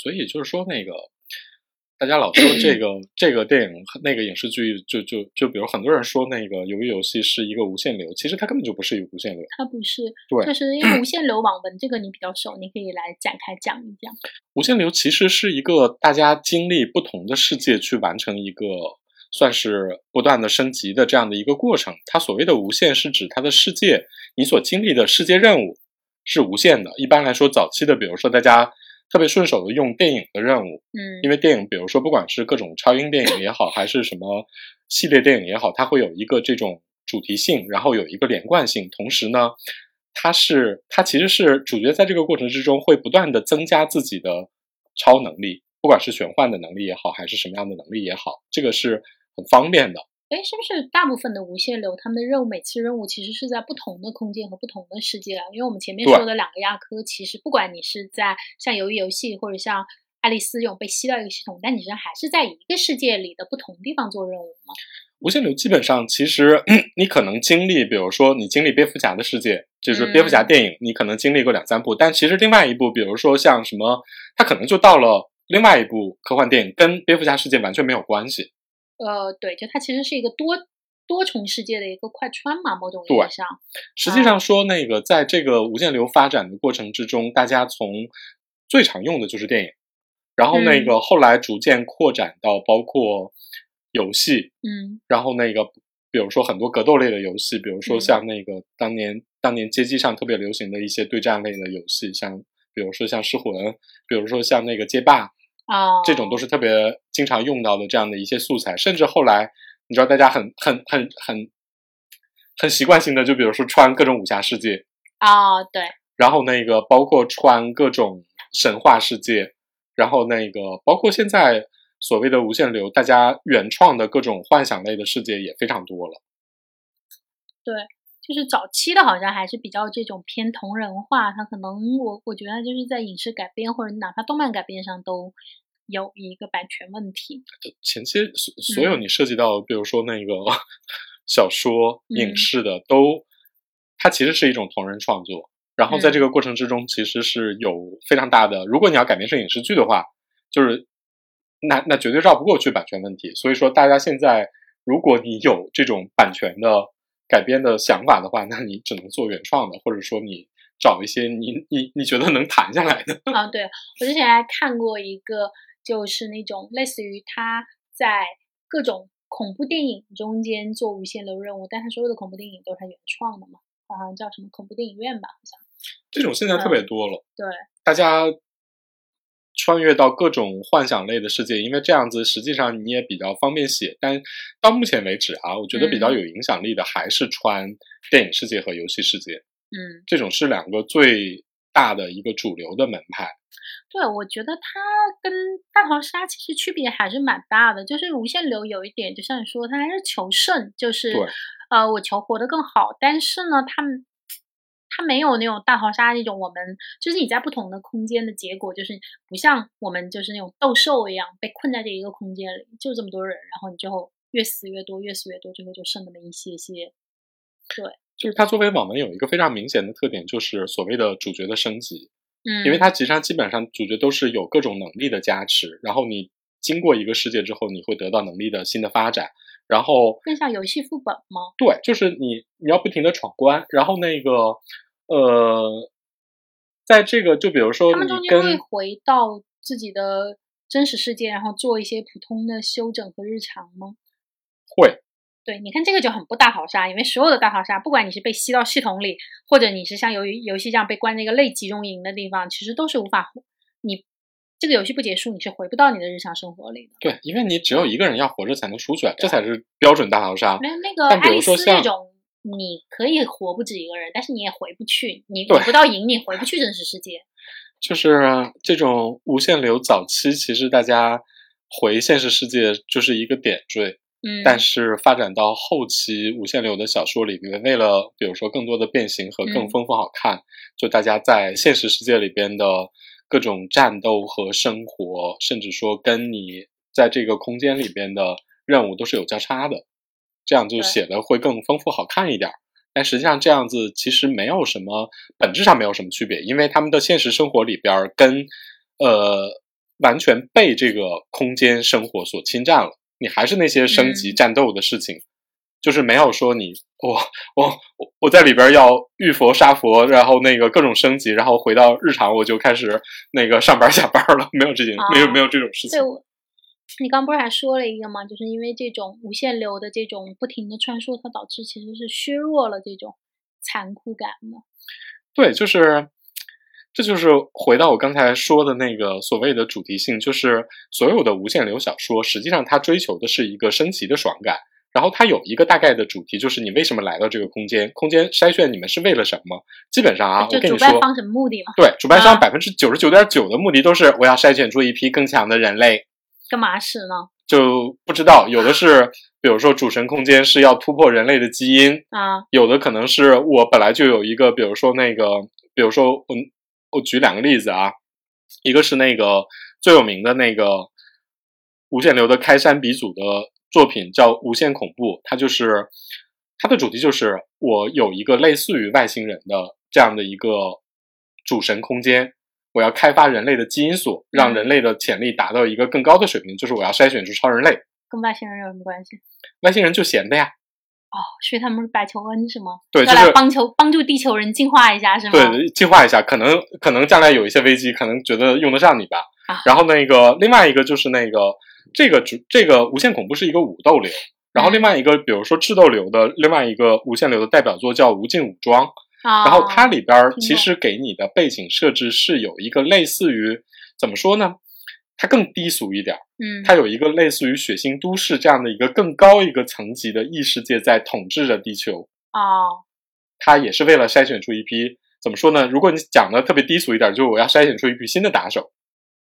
所以就是说那个。大家老说这个 这个电影那个影视剧，就就就比如很多人说那个《鱿鱼游戏》是一个无限流，其实它根本就不是一个无限流。它不是，对，就是因为无限流网文这个你比较熟，你可以来展开讲一讲。无限流其实是一个大家经历不同的世界去完成一个算是不断的升级的这样的一个过程。它所谓的无限是指它的世界，你所经历的世界任务是无限的。一般来说，早期的比如说大家。特别顺手的用电影的任务，嗯，因为电影，比如说不管是各种超英电影也好，还是什么系列电影也好，它会有一个这种主题性，然后有一个连贯性。同时呢，它是它其实是主角在这个过程之中会不断的增加自己的超能力，不管是玄幻的能力也好，还是什么样的能力也好，这个是很方便的。哎，是不是大部分的无限流他们的任务每次任务其实是在不同的空间和不同的世界啊？因为我们前面说的两个亚科，其实不管你是在像鱿鱼游戏或者像爱丽丝这种被吸到一个系统，但你实还是在一个世界里的不同地方做任务吗？无限流基本上其实 你可能经历，比如说你经历蝙蝠侠的世界，就是蝙蝠侠电影，你可能经历过两三部，但其实另外一部，比如说像什么，它可能就到了另外一部科幻电影，跟蝙蝠侠世界完全没有关系。呃，对，就它其实是一个多多重世界的一个快穿嘛，某种意义上。实际上说，那个在这个无限流发展的过程之中，大家从最常用的就是电影，然后那个后来逐渐扩展到包括游戏，嗯，然后那个比如说很多格斗类的游戏，比如说像那个当年当年街机上特别流行的一些对战类的游戏，像比如说像噬魂，比如说像那个街霸。啊，这种都是特别经常用到的这样的一些素材，甚至后来你知道大家很很很很很习惯性的，就比如说穿各种武侠世界啊，对，然后那个包括穿各种神话世界，然后那个包括现在所谓的无限流，大家原创的各种幻想类的世界也非常多了，对。就是早期的，好像还是比较这种偏同人化，它可能我我觉得就是在影视改编或者哪怕动漫改编上都有一个版权问题。前期所所有你涉及到，比如说那个 小说、影视的，都它其实是一种同人创作，然后在这个过程之中，其实是有非常大的。如果你要改编成影视剧的话，就是那那绝对绕不过去版权问题。所以说，大家现在如果你有这种版权的。改编的想法的话，那你只能做原创的，或者说你找一些你你你觉得能谈下来的。啊，对我之前还看过一个，就是那种类似于他在各种恐怖电影中间做无限流任务，但他所有的恐怖电影都是他原创的嘛，好像叫什么恐怖电影院吧，好像。这种现在特别多了。对，大家。穿越到各种幻想类的世界，因为这样子实际上你也比较方便写。但到目前为止啊，我觉得比较有影响力的还是穿电影世界和游戏世界。嗯，这种是两个最大的一个主流的门派。对，我觉得它跟大逃杀其实区别还是蛮大的。就是无限流有一点，就像你说，它还是求胜，就是呃，我求活得更好。但是呢，他们。它没有那种大逃杀那种，我们就是你在不同的空间的结果，就是不像我们就是那种斗兽一样被困在这一个空间里，就这么多人，然后你最后越死越多，越死越多，最后就剩那么一些些。对，就是它作为网文有一个非常明显的特点，就是所谓的主角的升级。嗯，因为它其实上基本上主角都是有各种能力的加持，然后你经过一个世界之后，你会得到能力的新的发展，然后更像游戏副本吗？对，就是你你要不停的闯关，然后那个。呃，在这个就比如说，他们中间会回到自己的真实世界，然后做一些普通的休整和日常吗？会。对，你看这个就很不大逃杀，因为所有的大逃杀，不管你是被吸到系统里，或者你是像游游戏这样被关在一个类集中营的地方，其实都是无法你这个游戏不结束，你是回不到你的日常生活里的。对，因为你只有一个人要活着才能出去，这才是标准大逃杀。那那个爱丽丝那种。你可以活不止一个人，但是你也回不去，你回不到营，你回不去真实世界。就是这种无限流早期，其实大家回现实世界就是一个点缀。嗯，但是发展到后期，无限流的小说里面，为了比如说更多的变形和更丰富好看，就大家在现实世界里边的各种战斗和生活，甚至说跟你在这个空间里边的任务都是有交叉的。这样就写的会更丰富好看一点，但实际上这样子其实没有什么本质上没有什么区别，因为他们的现实生活里边跟呃完全被这个空间生活所侵占了，你还是那些升级战斗的事情，就是没有说你我我我我在里边要遇佛杀佛，然后那个各种升级，然后回到日常我就开始那个上班 下班了，没有这件没有没有这种事情。你刚不是还说了一个吗？就是因为这种无限流的这种不停的穿梭，它导致其实是削弱了这种残酷感嘛。对，就是，这就是回到我刚才说的那个所谓的主题性，就是所有的无限流小说，实际上它追求的是一个升级的爽感。然后它有一个大概的主题，就是你为什么来到这个空间？空间筛选你们是为了什么？基本上啊，我跟你说，主办方什么目的吗？对，主办方百分之九十九点九的目的都是我要筛选出一批更强的人类。干嘛使呢？就不知道，有的是，比如说主神空间是要突破人类的基因啊，有的可能是我本来就有一个，比如说那个，比如说我我举两个例子啊，一个是那个最有名的那个无限流的开山鼻祖的作品叫《无限恐怖》，它就是它的主题就是我有一个类似于外星人的这样的一个主神空间。我要开发人类的基因锁，让人类的潜力达到一个更高的水平，就是我要筛选出超人类。跟外星人有什么关系？外星人就闲的呀。哦，所以他们是白求恩是吗？对，就是帮求帮助地球人进化一下是吗？对，进化一下，可能可能将来有一些危机，可能觉得用得上你吧。然后那个另外一个就是那个这个主这个无限恐怖是一个武斗流，然后另外一个比如说智斗流的另外一个无限流的代表作叫无尽武装。然后它里边其实给你的背景设置是有一个类似于怎么说呢？它更低俗一点，嗯，它有一个类似于血腥都市这样的一个更高一个层级的异世界在统治着地球。哦，它也是为了筛选出一批怎么说呢？如果你讲的特别低俗一点，就是我要筛选出一批新的打手。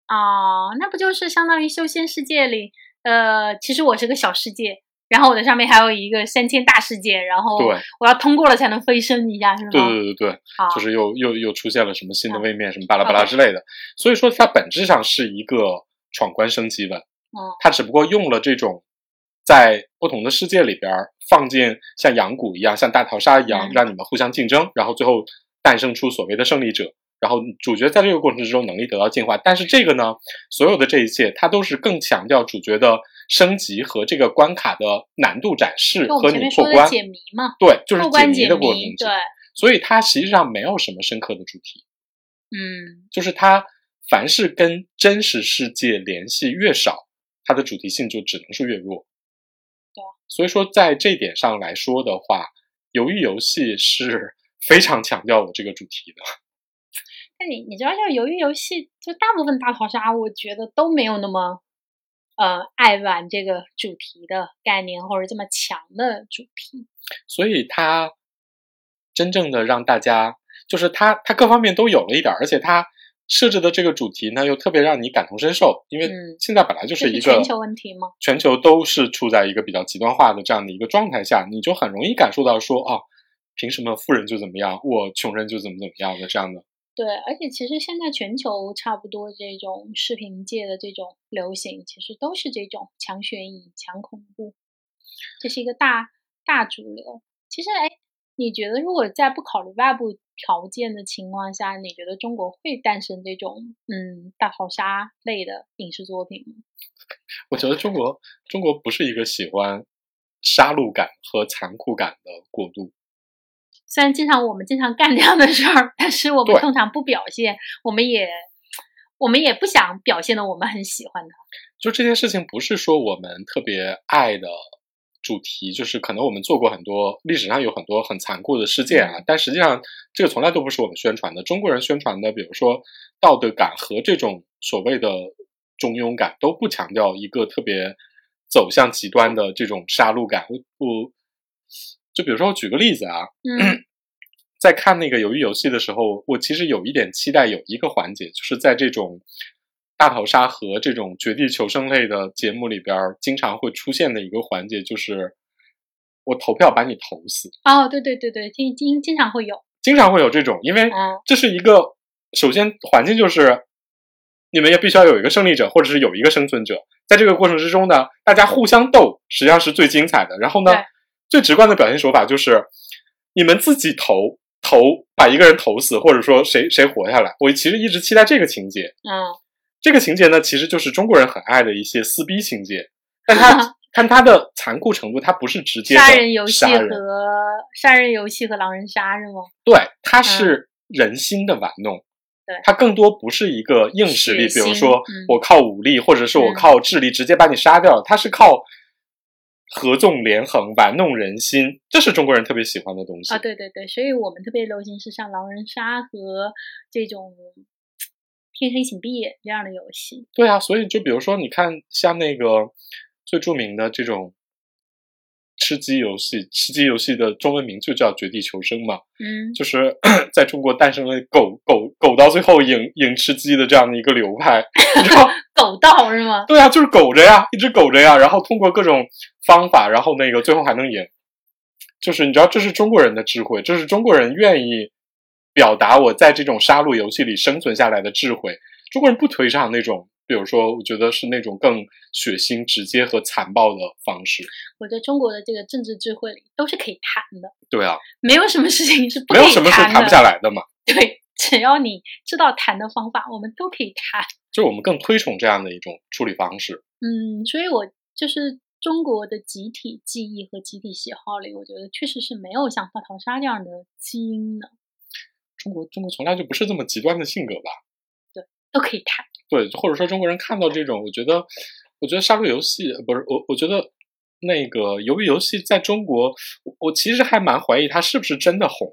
哦，那不就是相当于修仙世界里，呃，其实我是个小世界。然后我的上面还有一个三千大世界，然后我要通过了才能飞升一下，是吗？对对对对，就是又又又出现了什么新的位面，什么巴拉巴拉之类的。所以说它本质上是一个闯关升级本，它只不过用了这种在不同的世界里边放进像阳谷一样，像大逃杀一样，让你们互相竞争，然后最后诞生出所谓的胜利者。然后主角在这个过程之中能力得到进化，但是这个呢，所有的这一切，它都是更强调主角的升级和这个关卡的难度展示和你破关解谜嘛？对，就是解谜的过程。对，所以它实际上没有什么深刻的主题。嗯，就是它凡是跟真实世界联系越少，它的主题性就只能是越弱。对，所以说在这点上来说的话，鱿鱼游戏是非常强调我这个主题的。那你你知道，像鱿鱼游戏，就大部分大逃杀，我觉得都没有那么，呃，爱玩这个主题的概念，或者这么强的主题。所以它真正的让大家，就是它它各方面都有了一点，而且它设置的这个主题呢，又特别让你感同身受，因为现在本来就是一个全球问题吗？全球都是处在一个比较极端化的这样的一个状态下，你就很容易感受到说，哦，凭什么富人就怎么样，我穷人就怎么怎么样的这样的。对，而且其实现在全球差不多这种视频界的这种流行，其实都是这种强悬疑、强恐怖，这是一个大大主流。其实，哎，你觉得如果在不考虑外部条件的情况下，你觉得中国会诞生这种嗯大逃杀类的影视作品吗？我觉得中国中国不是一个喜欢杀戮感和残酷感的国度。虽然经常我们经常干这样的事儿，但是我们通常不表现，我们也我们也不想表现的我们很喜欢的。就这件事情不是说我们特别爱的主题，就是可能我们做过很多历史上有很多很残酷的事件啊，但实际上这个从来都不是我们宣传的。中国人宣传的，比如说道德感和这种所谓的中庸感，都不强调一个特别走向极端的这种杀戮感。我。就比如说，我举个例子啊，嗯 在看那个鱿鱼游戏的时候，我其实有一点期待，有一个环节，就是在这种大逃杀和这种绝地求生类的节目里边，经常会出现的一个环节，就是我投票把你投死。哦，对对对对，经经经常会有，经常会有这种，因为这是一个首先环境就是你们也必须要有一个胜利者，或者是有一个生存者，在这个过程之中呢，大家互相斗，实际上是最精彩的。然后呢？最直观的表现手法就是，你们自己投投把一个人投死，或者说谁谁活下来。我其实一直期待这个情节。嗯，这个情节呢，其实就是中国人很爱的一些撕逼情节，但他 看他的残酷程度，他不是直接杀人游戏和杀人游戏和狼人杀是吗？对，他是人心的玩弄。对，它更多不是一个硬实力，比如说我靠武力，或者是我靠智力直接把你杀掉，它是靠合纵连横玩弄人心，这是中国人特别喜欢的东西啊！对对对，所以我们特别流行是像狼人杀和这种天黑请闭眼这样的游戏。对啊，所以就比如说你看，像那个最著名的这种。吃鸡游戏，吃鸡游戏的中文名就叫《绝地求生》嘛，嗯，就是 在中国诞生了狗狗狗到最后赢赢吃鸡的这样的一个流派，你知道狗道是吗？对啊，就是苟着呀，一直苟着呀，然后通过各种方法，然后那个最后还能赢，就是你知道这是中国人的智慧，这是中国人愿意表达我在这种杀戮游戏里生存下来的智慧，中国人不推崇那种。比如说，我觉得是那种更血腥、直接和残暴的方式。我在中国的这个政治智慧里都是可以谈的。对啊，没有什么事情是没有什么是谈不下来的嘛。对，只要你知道谈的方法，我们都可以谈。就我们更推崇这样的一种处理方式。嗯，所以我就是中国的集体记忆和集体喜好里，我觉得确实是没有像大逃杀这样的基因的。中国中国从来就不是这么极端的性格吧？对，都可以谈。对，或者说中国人看到这种，我觉得，我觉得杀戮游戏不是我，我觉得那个鱿鱼游戏在中国，我其实还蛮怀疑它是不是真的红。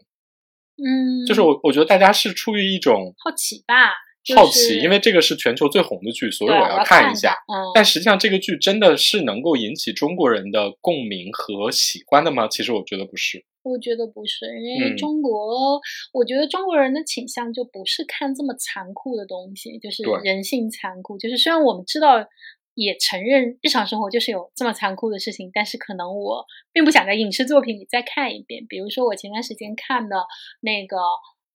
嗯，就是我我觉得大家是出于一种好奇吧，好奇，因为这个是全球最红的剧，所以我要看一下。嗯，但实际上这个剧真的是能够引起中国人的共鸣和喜欢的吗？其实我觉得不是。我觉得不是，因为中国，我觉得中国人的倾向就不是看这么残酷的东西，就是人性残酷。就是虽然我们知道，也承认日常生活就是有这么残酷的事情，但是可能我并不想在影视作品里再看一遍。比如说我前段时间看的那个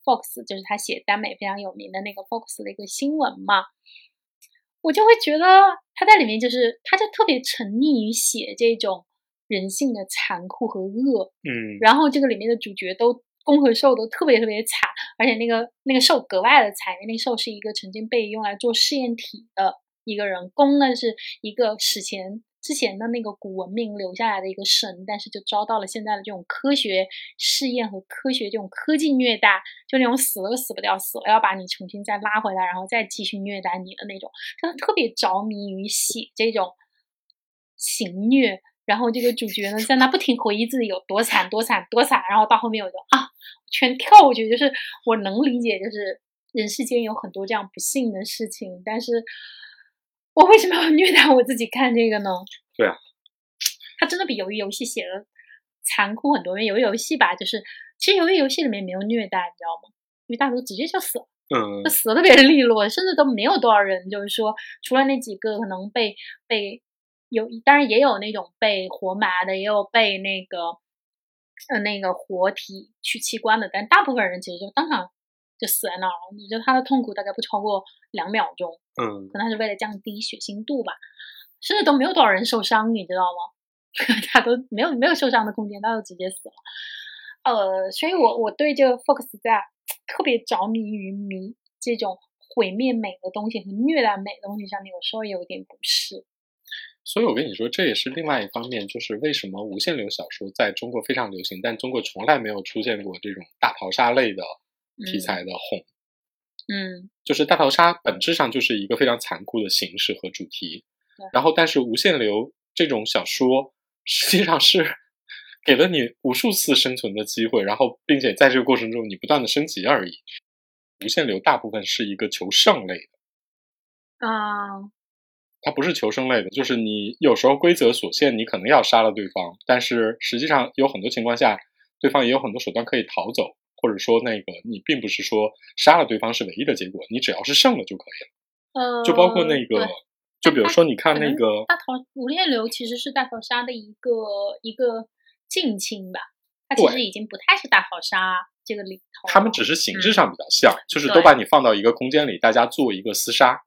Fox，就是他写耽美非常有名的那个 Fox 的一个新闻嘛，我就会觉得他在里面就是他就特别沉溺于写这种。人性的残酷和恶，嗯，然后这个里面的主角都公和受都特别特别惨，而且那个那个受格外的惨，因为那个受是一个曾经被用来做试验体的一个人，公呢是一个史前之前的那个古文明留下来的一个神，但是就遭到了现在的这种科学试验和科学这种科技虐待，就那种死了死不掉，死了要把你重新再拉回来，然后再继续虐待你的那种，真的特别着迷于写这种刑虐。然后这个主角呢，在那不停回忆自己有多惨、多惨、多惨，然后到后面我就啊，全跳过去。就是我能理解，就是人世间有很多这样不幸的事情，但是我为什么要虐待我自己看这个呢？对啊，他真的比鱿鱼游戏写的残酷很多。因为鱿鱼游戏吧，就是其实鱿鱼游戏里面没有虐待，你知道吗？因为大多直接就死了，嗯，就死的特别利落，甚至都没有多少人，就是说除了那几个可能被被。有，当然也有那种被活埋的，也有被那个呃那个活体取器官的，但大部分人其实就当场就死在那儿了。你觉得他的痛苦大概不超过两秒钟，嗯，可能是为了降低血腥度吧，甚至都没有多少人受伤，你知道吗？他都没有没有受伤的空间，他就直接死了。呃，所以我我对这个 Fox 在特别着迷于迷这种毁灭美的东西和虐待美的东西上面，有时候有点不适。所以，我跟你说，这也是另外一方面，就是为什么无限流小说在中国非常流行，但中国从来没有出现过这种大逃杀类的题材的红。嗯，就是大逃杀本质上就是一个非常残酷的形式和主题。然后，但是无限流这种小说实际上是给了你无数次生存的机会，然后并且在这个过程中你不断的升级而已。无限流大部分是一个求胜类的。啊。它不是求生类的，就是你有时候规则所限，你可能要杀了对方，但是实际上有很多情况下，对方也有很多手段可以逃走，或者说那个你并不是说杀了对方是唯一的结果，你只要是胜了就可以了。呃，就包括那个，就比如说你看那个大逃无限流其实是大逃杀的一个一个近亲吧，它其实已经不太是大逃杀这个里头，他们只是形式上比较像，就是都把你放到一个空间里，大家做一个厮杀。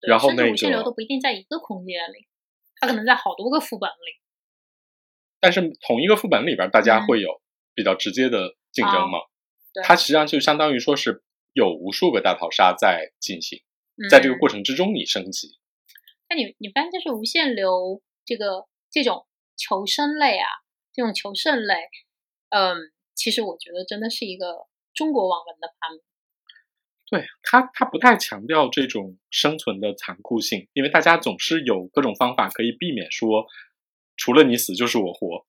然后那个无限流都不一定在一个空间里，它可能在好多个副本里。但是同一个副本里边，大家会有比较直接的竞争嘛？它实际上就相当于说是有无数个大逃杀在进行。在这个过程之中你升级。那你你发现就是无限流这个这种求生类啊，这种求胜类，嗯，其实我觉得真的是一个中国网文的发明。对他，他不太强调这种生存的残酷性，因为大家总是有各种方法可以避免说，除了你死就是我活。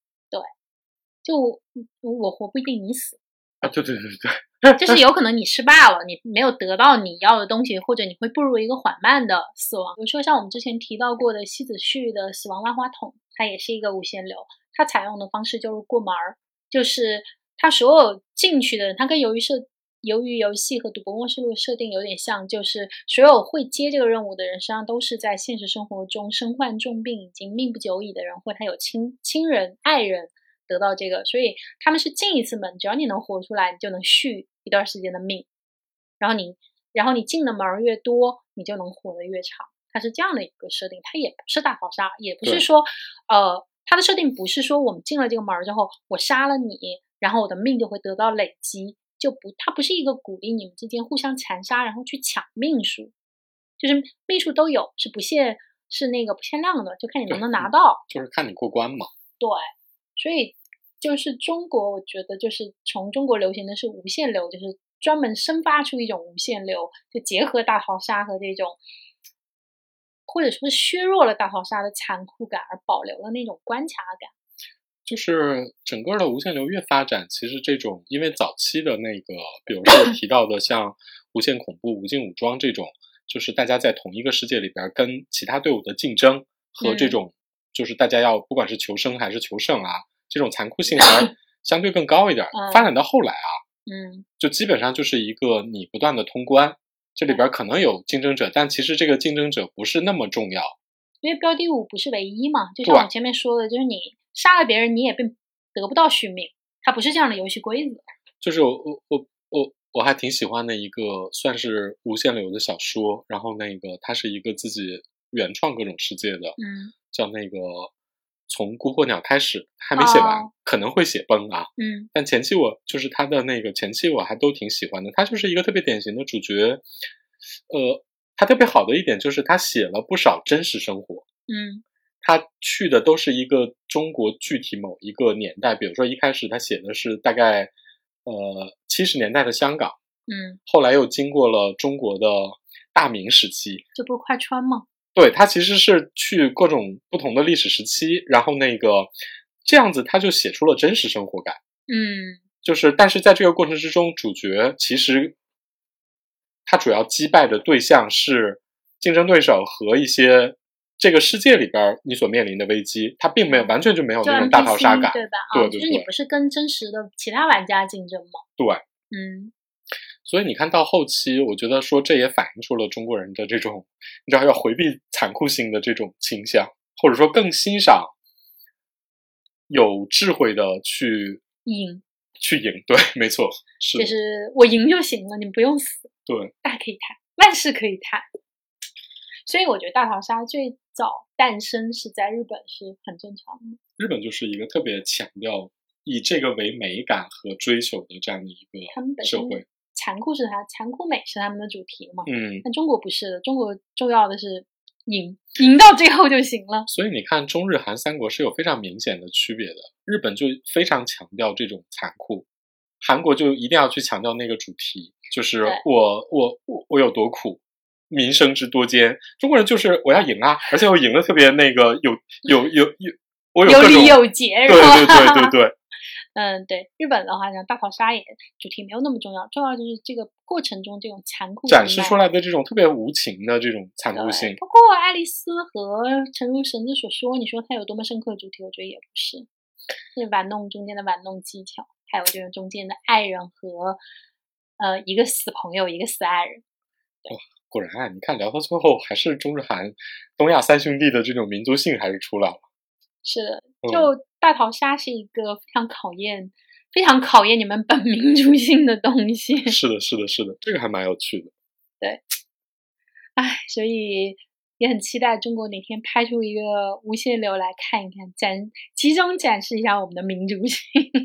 对，就我活不一定你死啊！对对对对对，就是有可能你失败了，你没有得到你要的东西，或者你会步入一个缓慢的死亡。比如说像我们之前提到过的西子旭的《死亡万花筒》，它也是一个无限流，它采用的方式就是过门儿，就是它所有进去的人，它跟鱿鱼社。由于游戏和赌博默示录的设定有点像，就是所有会接这个任务的人，实际上都是在现实生活中身患重病、已经命不久矣的人，或他有亲亲人、爱人得到这个，所以他们是进一次门，只要你能活出来，你就能续一段时间的命。然后你，然后你进的门越多，你就能活得越长。它是这样的一个设定，它也不是大逃杀，也不是说，呃，它的设定不是说我们进了这个门之后，我杀了你，然后我的命就会得到累积。就不，它不是一个鼓励你们之间互相残杀，然后去抢命数，就是命数都有，是不限，是那个不限量的，就看你能不能拿到，就是看你过关嘛。对，所以就是中国，我觉得就是从中国流行的是无限流，就是专门生发出一种无限流，就结合大逃杀和这种，或者说削弱了大逃杀的残酷感，而保留了那种关卡感。就是整个的无限流越发展，其实这种因为早期的那个，比如说提到的像无限恐怖、无尽武装这种，就是大家在同一个世界里边跟其他队伍的竞争和这种，就是大家要不管是求生还是求胜啊，这种残酷性还相对更高一点。发展到后来啊，嗯，就基本上就是一个你不断的通关，这里边可能有竞争者，但其实这个竞争者不是那么重要，因为标的物不是唯一嘛，就像我前面说的，就是你。杀了别人，你也并得不到续命，它不是这样的游戏规则。就是我我我我我还挺喜欢的一个算是无限流的小说，然后那个它是一个自己原创各种世界的，嗯，叫那个从孤火鸟开始，还没写完，可能会写崩啊，嗯，但前期我就是他的那个前期我还都挺喜欢的，他就是一个特别典型的主角，呃，他特别好的一点就是他写了不少真实生活，嗯。他去的都是一个中国具体某一个年代，比如说一开始他写的是大概呃七十年代的香港，嗯，后来又经过了中国的大明时期，这不是快穿吗？对他其实是去各种不同的历史时期，然后那个这样子他就写出了真实生活感，嗯，就是但是在这个过程之中，主角其实他主要击败的对象是竞争对手和一些。这个世界里边，你所面临的危机，他并没有完全就没有那种大逃杀感，对吧？对对，就是你不是跟真实的其他玩家竞争吗？对，嗯。所以你看到后期，我觉得说这也反映出了中国人的这种，你知道要回避残酷性的这种倾向，或者说更欣赏有智慧的去赢，去赢。对，没错，是。就是我赢就行了，你们不用死。对，大家可以谈，万事可以谈。所以我觉得大逃杀最早诞生是在日本是很正常的。日本就是一个特别强调以这个为美感和追求的这样的一个社会。残酷是它，残酷美是他们的主题嘛？嗯。但中国不是的，中国重要的是赢，赢到最后就行了。所以你看，中日韩三国是有非常明显的区别的。日本就非常强调这种残酷，韩国就一定要去强调那个主题，就是我我我我有多苦。民生之多艰，中国人就是我要赢啊，而且我赢的特别那个有有有有，我有理有节，对对对对对。嗯，对，日本的话呢，大逃杀也主题没有那么重要，重要就是这个过程中这种残酷展示出来的这种特别无情的这种残酷性。包括爱丽丝和诚如神子所说，你说它有多么深刻的主题，我觉得也不是，是玩弄中间的玩弄技巧，还有这种中间的爱人和呃一个死朋友，一个死爱人。哇。果然啊，你看聊到最后，还是中日韩、东亚三兄弟的这种民族性还是出来了。是的，就大逃杀是一个非常考验、非常考验你们本民族性的东西。是的，是的，是的，这个还蛮有趣的。对，哎，所以也很期待中国哪天拍出一个无限流来看一看，展集中展示一下我们的民族性。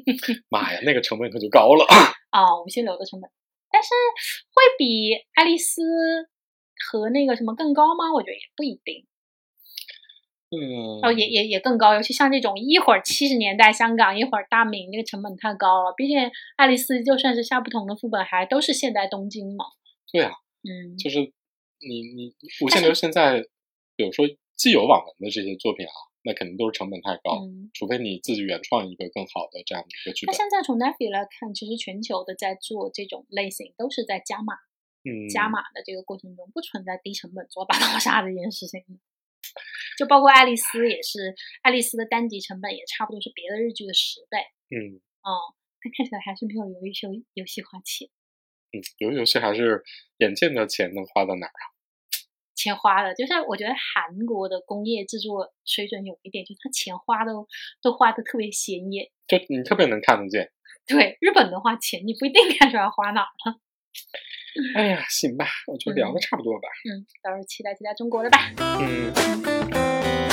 妈呀，那个成本可就高了 啊！无限流的成本，但是会比爱丽丝。和那个什么更高吗？我觉得也不一定。嗯，哦，也也也更高，尤其像这种一会儿七十年代香港，一会儿大明，那个成本太高了。毕竟爱丽丝就算是下不同的副本，还都是现代东京嘛。对啊，嗯，就是你你无限流现在，比如说既有网文的这些作品啊，那肯定都是成本太高，除非你自己原创一个更好的这样的一个剧本。那现在从 Netflix 来看，其实全球的在做这种类型，都是在加码，嗯，加码的这个过程中，不存在低成本做大逃杀这件事情。就包括爱丽丝也是，爱丽丝的单集成本也差不多是别的日剧的十倍。嗯，哦，但看起来还是没有游戏游戏花钱。嗯，游游戏还是眼见的钱能花到哪儿啊？钱花的，就是我觉得韩国的工业制作水准有一点，就是他钱花的都花的特别显眼，就你特别能看得见。对，日本的话钱你不一定看出来花哪了。哎呀，行吧，我觉得聊得差不多吧。嗯，到时候期待期待中国的吧。嗯。